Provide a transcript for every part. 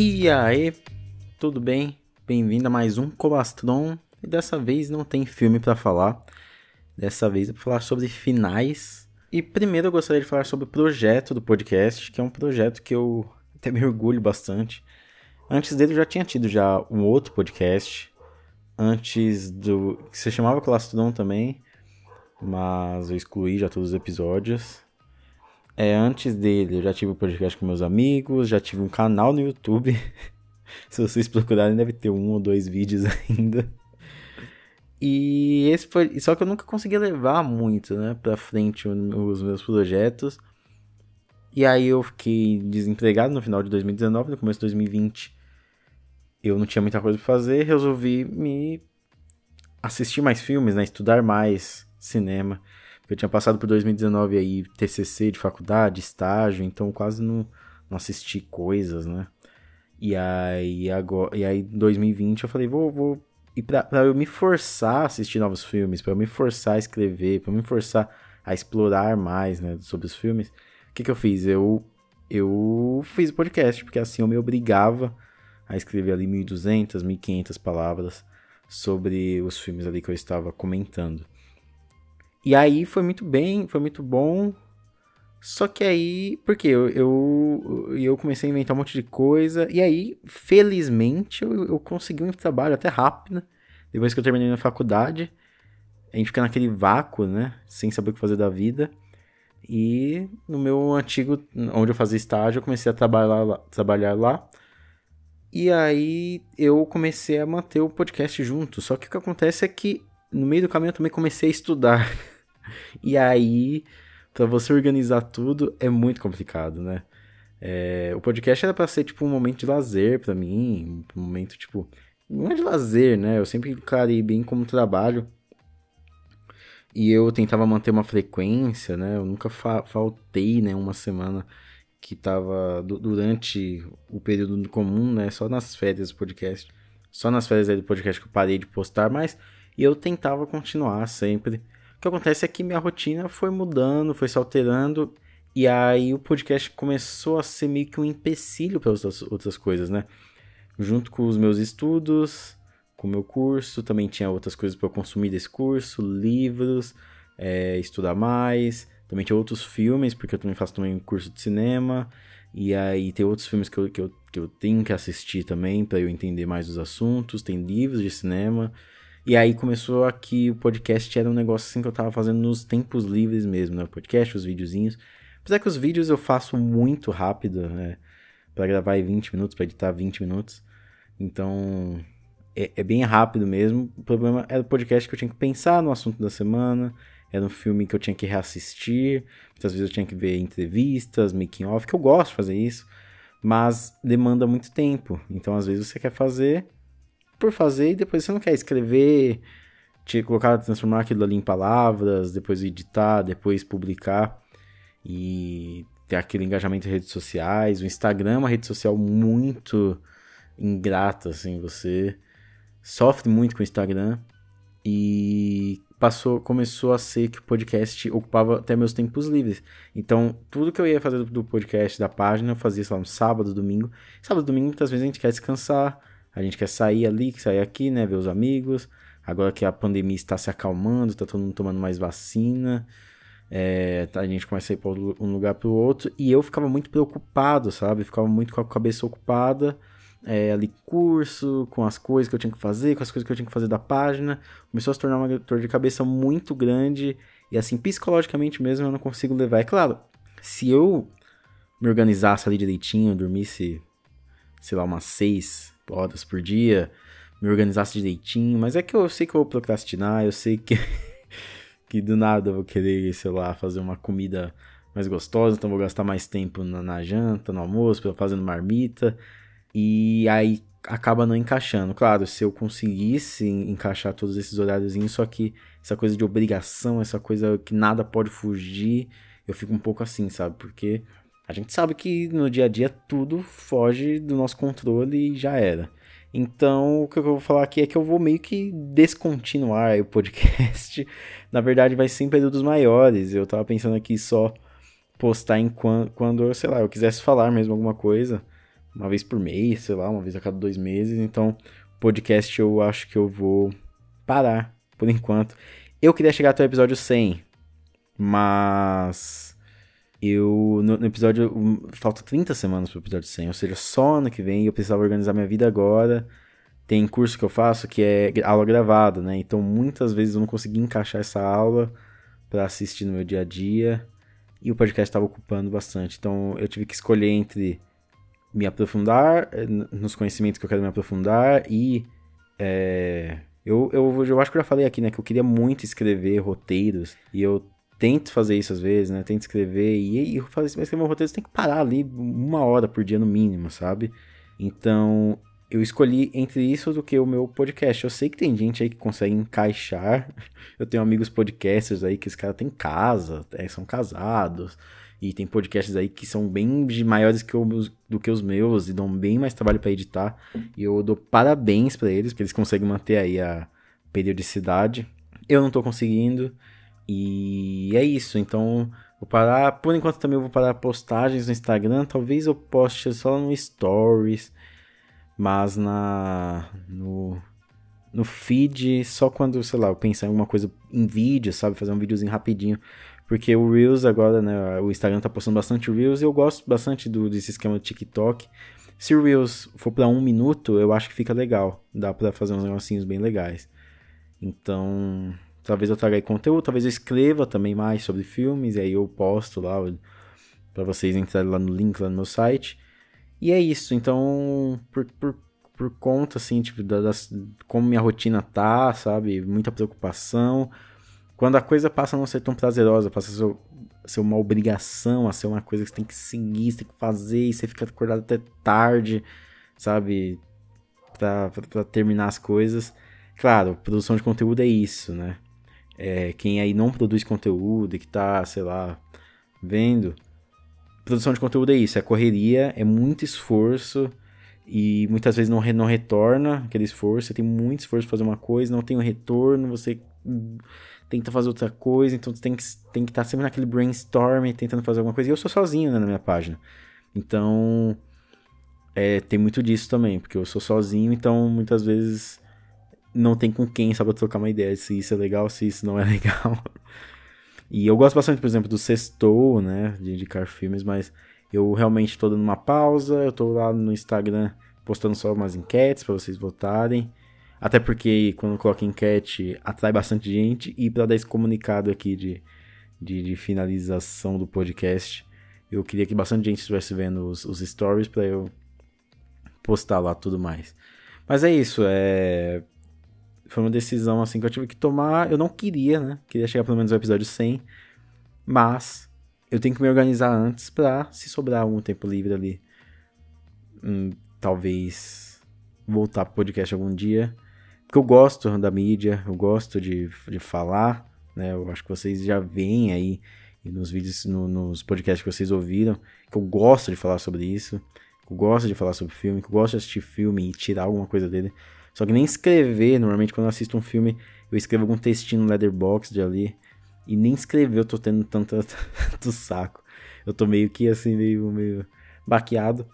E aí, tudo bem? Bem-vindo a mais um Colastron. E dessa vez não tem filme para falar. Dessa vez eu vou falar sobre finais. E primeiro eu gostaria de falar sobre o projeto do podcast, que é um projeto que eu até me orgulho bastante. Antes dele eu já tinha tido já um outro podcast. Antes do. que se chamava Colastron também. Mas eu excluí já todos os episódios. É, antes dele, eu já tive um podcast com meus amigos, já tive um canal no YouTube. Se vocês procurarem, deve ter um ou dois vídeos ainda. E esse foi. Só que eu nunca consegui levar muito, né, pra frente os meus projetos. E aí eu fiquei desempregado no final de 2019, no começo de 2020. Eu não tinha muita coisa pra fazer, resolvi me assistir mais filmes, né, estudar mais cinema. Eu tinha passado por 2019 aí, TCC de faculdade, estágio, então quase não, não assisti coisas, né? E aí, agora, e aí, em 2020, eu falei, vou, vou. E pra, pra eu me forçar a assistir novos filmes, para eu me forçar a escrever, para eu me forçar a explorar mais, né, sobre os filmes, o que que eu fiz? Eu, eu fiz o podcast, porque assim eu me obrigava a escrever ali 1.200, 1.500 palavras sobre os filmes ali que eu estava comentando. E aí foi muito bem, foi muito bom. Só que aí, porque eu, eu, eu comecei a inventar um monte de coisa, e aí, felizmente, eu, eu consegui um trabalho até rápido, depois que eu terminei na faculdade. A gente fica naquele vácuo, né? Sem saber o que fazer da vida. E no meu antigo, onde eu fazia estágio, eu comecei a trabalhar lá. Trabalhar lá e aí eu comecei a manter o podcast junto. Só que o que acontece é que no meio do caminho eu também comecei a estudar. e aí, para você organizar tudo é muito complicado, né? É, o podcast era para ser tipo um momento de lazer para mim, um momento tipo não é de lazer, né? Eu sempre encarei bem como trabalho. E eu tentava manter uma frequência, né? Eu nunca fa faltei, né, uma semana que tava durante o período comum, né? Só nas férias do podcast. Só nas férias do podcast que eu parei de postar, mas e eu tentava continuar sempre. O que acontece é que minha rotina foi mudando, foi se alterando, e aí o podcast começou a ser meio que um empecilho para outras, outras coisas, né? Junto com os meus estudos, com o meu curso, também tinha outras coisas para eu consumir desse curso, livros, é, estudar mais, também tinha outros filmes, porque eu também faço também um curso de cinema, e aí tem outros filmes que eu, que eu, que eu tenho que assistir também para eu entender mais os assuntos, tem livros de cinema, e aí começou aqui o podcast era um negócio assim que eu tava fazendo nos tempos livres mesmo, né? O podcast, os videozinhos. Apesar que os vídeos eu faço muito rápido, né? Pra gravar em 20 minutos, pra editar 20 minutos. Então, é, é, bem rápido mesmo. O problema era o podcast que eu tinha que pensar no assunto da semana. Era um filme que eu tinha que reassistir. Muitas vezes eu tinha que ver entrevistas, making off, que eu gosto de fazer isso. Mas demanda muito tempo. Então, às vezes, você quer fazer por fazer e depois você não quer escrever, te colocar, transformar aquilo ali em palavras, depois editar, depois publicar e ter aquele engajamento em redes sociais. O Instagram é uma rede social muito ingrata, assim, você sofre muito com o Instagram e passou, começou a ser que o podcast ocupava até meus tempos livres. Então, tudo que eu ia fazer do podcast, da página, eu fazia, sei lá, no sábado, domingo. Sábado, domingo, muitas vezes a gente quer descansar, a gente quer sair ali, sair aqui, né? Ver os amigos. Agora que a pandemia está se acalmando, está todo mundo tomando mais vacina. É, a gente começa a ir para um lugar para o outro. E eu ficava muito preocupado, sabe? Ficava muito com a cabeça ocupada. É, ali, curso, com as coisas que eu tinha que fazer, com as coisas que eu tinha que fazer da página. Começou a se tornar uma dor de cabeça muito grande. E assim, psicologicamente mesmo, eu não consigo levar. É claro, se eu me organizasse ali direitinho, dormisse, sei lá, umas seis, horas por dia, me organizasse direitinho, mas é que eu sei que eu vou procrastinar, eu sei que, que do nada eu vou querer, sei lá, fazer uma comida mais gostosa, então vou gastar mais tempo na, na janta, no almoço, fazendo marmita, e aí acaba não encaixando. Claro, se eu conseguisse encaixar todos esses horários, só que essa coisa de obrigação, essa coisa que nada pode fugir, eu fico um pouco assim, sabe? Porque a gente sabe que no dia a dia tudo foge do nosso controle e já era. Então, o que eu vou falar aqui é que eu vou meio que descontinuar o podcast. Na verdade, vai ser em períodos maiores. Eu tava pensando aqui só postar em quando, quando, sei lá, eu quisesse falar mesmo alguma coisa. uma vez por mês, sei lá, uma vez a cada dois meses. Então, podcast eu acho que eu vou parar por enquanto. Eu queria chegar até o episódio 100, mas eu no, no episódio falta 30 semanas pro episódio 100, ou seja, só ano que vem eu precisava organizar minha vida agora. Tem curso que eu faço que é aula gravada, né? Então muitas vezes eu não consegui encaixar essa aula para assistir no meu dia a dia e o podcast estava ocupando bastante. Então eu tive que escolher entre me aprofundar eh, nos conhecimentos que eu quero me aprofundar e é, eu, eu, eu acho que eu já falei aqui, né, que eu queria muito escrever roteiros e eu tento fazer isso às vezes, né, tento escrever e, e eu fazer assim, escrever um roteiro você tem que parar ali uma hora por dia no mínimo, sabe? Então eu escolhi entre isso do que o meu podcast. Eu sei que tem gente aí que consegue encaixar. Eu tenho amigos podcasters aí que os caras têm casa, é, são casados. E tem podcasts aí que são bem maiores que os, do que os meus e dão bem mais trabalho para editar. E eu dou parabéns para eles, porque eles conseguem manter aí a periodicidade. Eu não tô conseguindo. E é isso. Então, vou parar. Por enquanto também vou parar postagens no Instagram. Talvez eu poste só no Stories. Mas na. No, no feed, só quando, sei lá, eu pensar em alguma coisa em vídeo, sabe? Fazer um videozinho rapidinho. Porque o Reels agora, né? O Instagram tá postando bastante Reels e eu gosto bastante do, desse esquema do TikTok. Se o Reels for para um minuto, eu acho que fica legal. Dá para fazer uns negocinhos bem legais. Então, talvez eu traga aí conteúdo, talvez eu escreva também mais sobre filmes, e aí eu posto lá para vocês entrarem lá no link lá no meu site. E é isso. Então, por, por, por conta, assim, tipo, das, como minha rotina tá, sabe? Muita preocupação quando a coisa passa a não ser tão prazerosa, passa a ser, ser uma obrigação, a ser uma coisa que você tem que seguir, você tem que fazer, e você fica acordado até tarde, sabe? Pra, pra, pra terminar as coisas. Claro, produção de conteúdo é isso, né? É, quem aí não produz conteúdo e que tá, sei lá, vendo. Produção de conteúdo é isso, é correria, é muito esforço e muitas vezes não, não retorna aquele esforço. Você tem muito esforço para fazer uma coisa, não tem um retorno, você tenta fazer outra coisa, então você tem que tem que estar tá sempre naquele brainstorm tentando fazer alguma coisa. E eu sou sozinho né, na minha página. Então, é, tem muito disso também, porque eu sou sozinho, então muitas vezes não tem com quem, sabe, trocar uma ideia se isso é legal, se isso não é legal. e eu gosto bastante, por exemplo, do Sextou, né, de indicar filmes, mas eu realmente estou dando uma pausa, eu estou lá no Instagram postando só umas enquetes para vocês votarem. Até porque quando coloca enquete atrai bastante gente. E para dar esse comunicado aqui de, de, de, finalização do podcast, eu queria que bastante gente estivesse vendo os, os stories para eu postar lá tudo mais. Mas é isso, é... foi uma decisão assim que eu tive que tomar. Eu não queria, né? Queria chegar pelo menos ao episódio 100. Mas eu tenho que me organizar antes pra, se sobrar algum tempo livre ali, hum, talvez voltar pro podcast algum dia porque eu gosto da mídia, eu gosto de, de falar, né? Eu acho que vocês já veem aí nos vídeos, no, nos podcasts que vocês ouviram, que eu gosto de falar sobre isso, que eu gosto de falar sobre filme, que eu gosto de assistir filme e tirar alguma coisa dele. Só que nem escrever, normalmente quando eu assisto um filme, eu escrevo algum textinho no Letterboxd ali, e nem escrever eu tô tendo tanto, tanto saco. Eu tô meio que assim, meio, meio baqueado.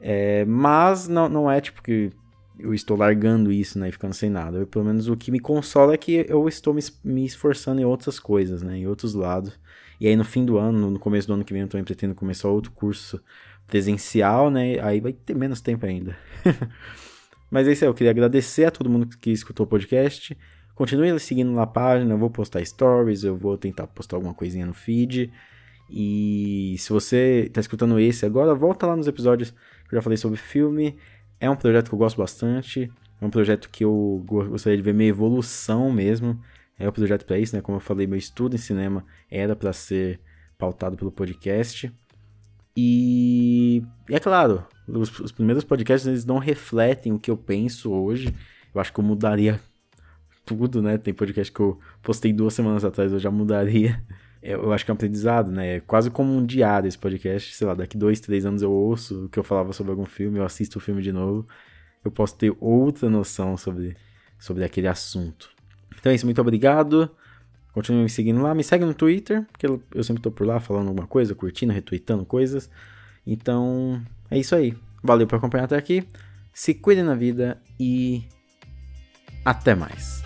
É, mas não, não é tipo que eu estou largando isso, né, e ficando sem nada. Eu, pelo menos o que me consola é que eu estou me, me, esforçando em outras coisas, né, em outros lados. E aí no fim do ano, no começo do ano que vem, eu também pretendo começar outro curso presencial, né, aí vai ter menos tempo ainda. Mas é isso aí, eu queria agradecer a todo mundo que escutou o podcast. Continue seguindo na página, eu vou postar stories, eu vou tentar postar alguma coisinha no feed. E se você está escutando esse agora, volta lá nos episódios que eu já falei sobre filme é um projeto que eu gosto bastante. É um projeto que eu gostaria de ver minha evolução mesmo. É um projeto para isso, né? Como eu falei, meu estudo em cinema era para ser pautado pelo podcast. E é claro, os, os, primeiros podcasts eles não refletem o que eu penso hoje. Eu acho que eu mudaria tudo, né? Tem podcast que eu postei duas semanas atrás, eu já mudaria eu acho que é um aprendizado, né? É quase como um diário esse podcast. Sei lá, daqui dois, três anos eu ouço o que eu falava sobre algum filme, eu assisto o filme de novo. Eu posso ter outra noção sobre, sobre aquele assunto. Então é isso, muito obrigado. Continue me seguindo lá. Me segue no Twitter, porque eu sempre tô por lá falando alguma coisa, curtindo, retweetando coisas. Então é isso aí. Valeu por acompanhar até aqui. Se cuide na vida e até mais.